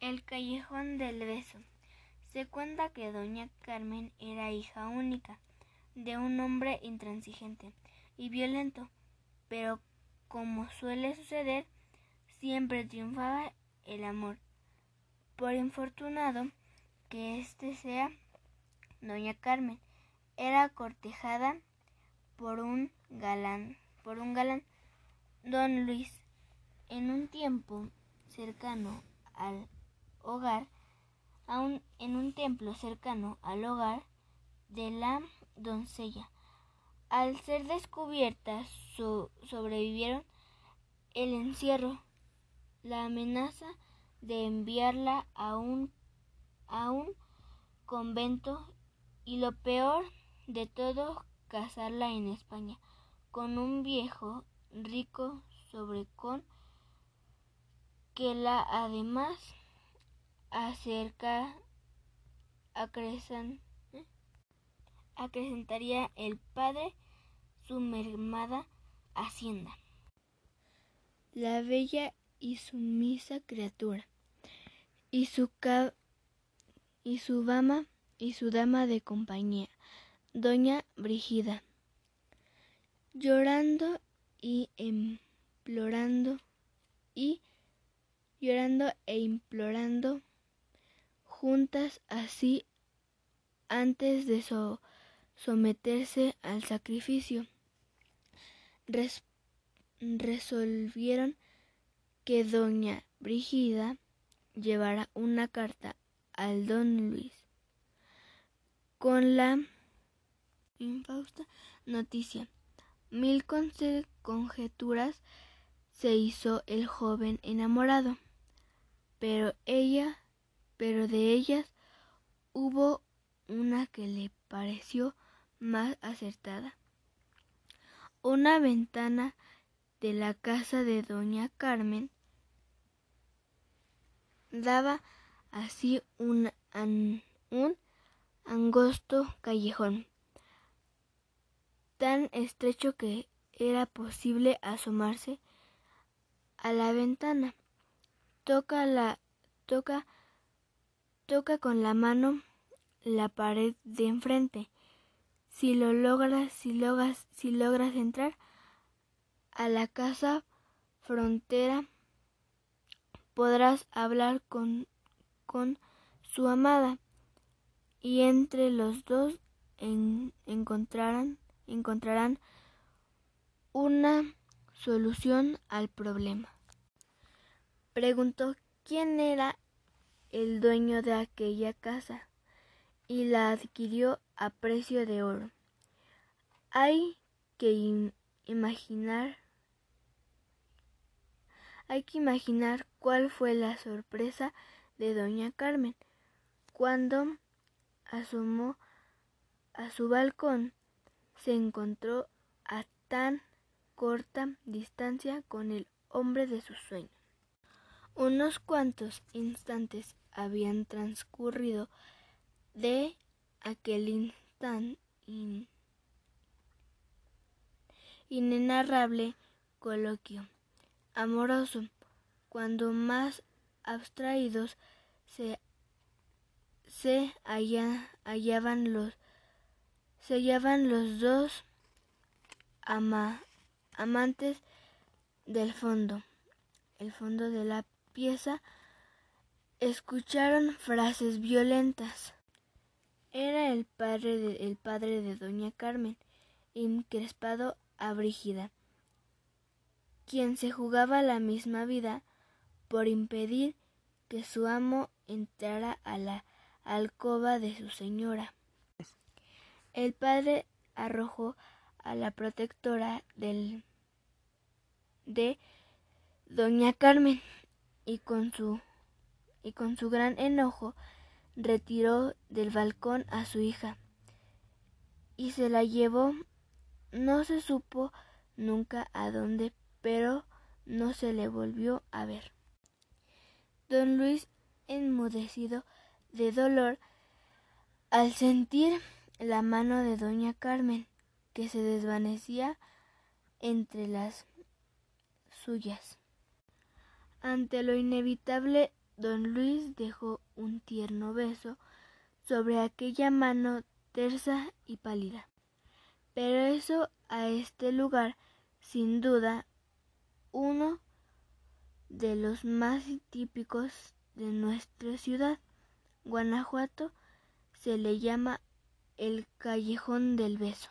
El callejón del beso. Se cuenta que doña Carmen era hija única de un hombre intransigente y violento, pero como suele suceder, siempre triunfaba el amor. Por infortunado que éste sea, doña Carmen era cortejada por un galán, por un galán, don Luis, en un tiempo cercano al hogar, aún en un templo cercano al hogar de la doncella. Al ser descubiertas, sobrevivieron el encierro, la amenaza de enviarla a un, a un convento y lo peor de todo, casarla en España con un viejo rico sobre con que la además acerca acrecen, ¿eh? acrecentaría el padre su mermada hacienda. La bella y sumisa criatura y su y su dama y su dama de compañía, doña Brigida, llorando y implorando y llorando e implorando juntas así antes de someterse al sacrificio. resolvieron que doña Brigida llevara una carta al don Luis con la infausta noticia. Mil conjeturas se hizo el joven enamorado pero ella, pero de ellas hubo una que le pareció más acertada. Una ventana de la casa de doña Carmen daba así un, un angosto callejón, tan estrecho que era posible asomarse a la ventana toca la toca toca con la mano la pared de enfrente. Si lo logras, si logras, si logras entrar a la casa frontera, podrás hablar con, con su amada y entre los dos encontrarán, encontrarán una solución al problema preguntó quién era el dueño de aquella casa y la adquirió a precio de oro. Hay que imaginar hay que imaginar cuál fue la sorpresa de doña Carmen cuando asomó a su balcón se encontró a tan corta distancia con el hombre de sus sueños. Unos cuantos instantes habían transcurrido de aquel instante inenarrable coloquio amoroso, cuando más abstraídos se, hallaban los se hallaban los dos amantes del fondo, el fondo de la escucharon frases violentas. Era el padre de, el padre de doña Carmen, increspado a Brígida, quien se jugaba la misma vida por impedir que su amo entrara a la alcoba de su señora. El padre arrojó a la protectora del de doña Carmen y con su y con su gran enojo retiró del balcón a su hija. Y se la llevó. No se supo nunca a dónde pero no se le volvió a ver. Don luis enmudecido de dolor al sentir la mano de doña carmen que se desvanecía entre las suyas ante lo inevitable don Luis dejó un tierno beso sobre aquella mano tersa y pálida. Pero eso a este lugar, sin duda, uno de los más típicos de nuestra ciudad, Guanajuato, se le llama el callejón del beso.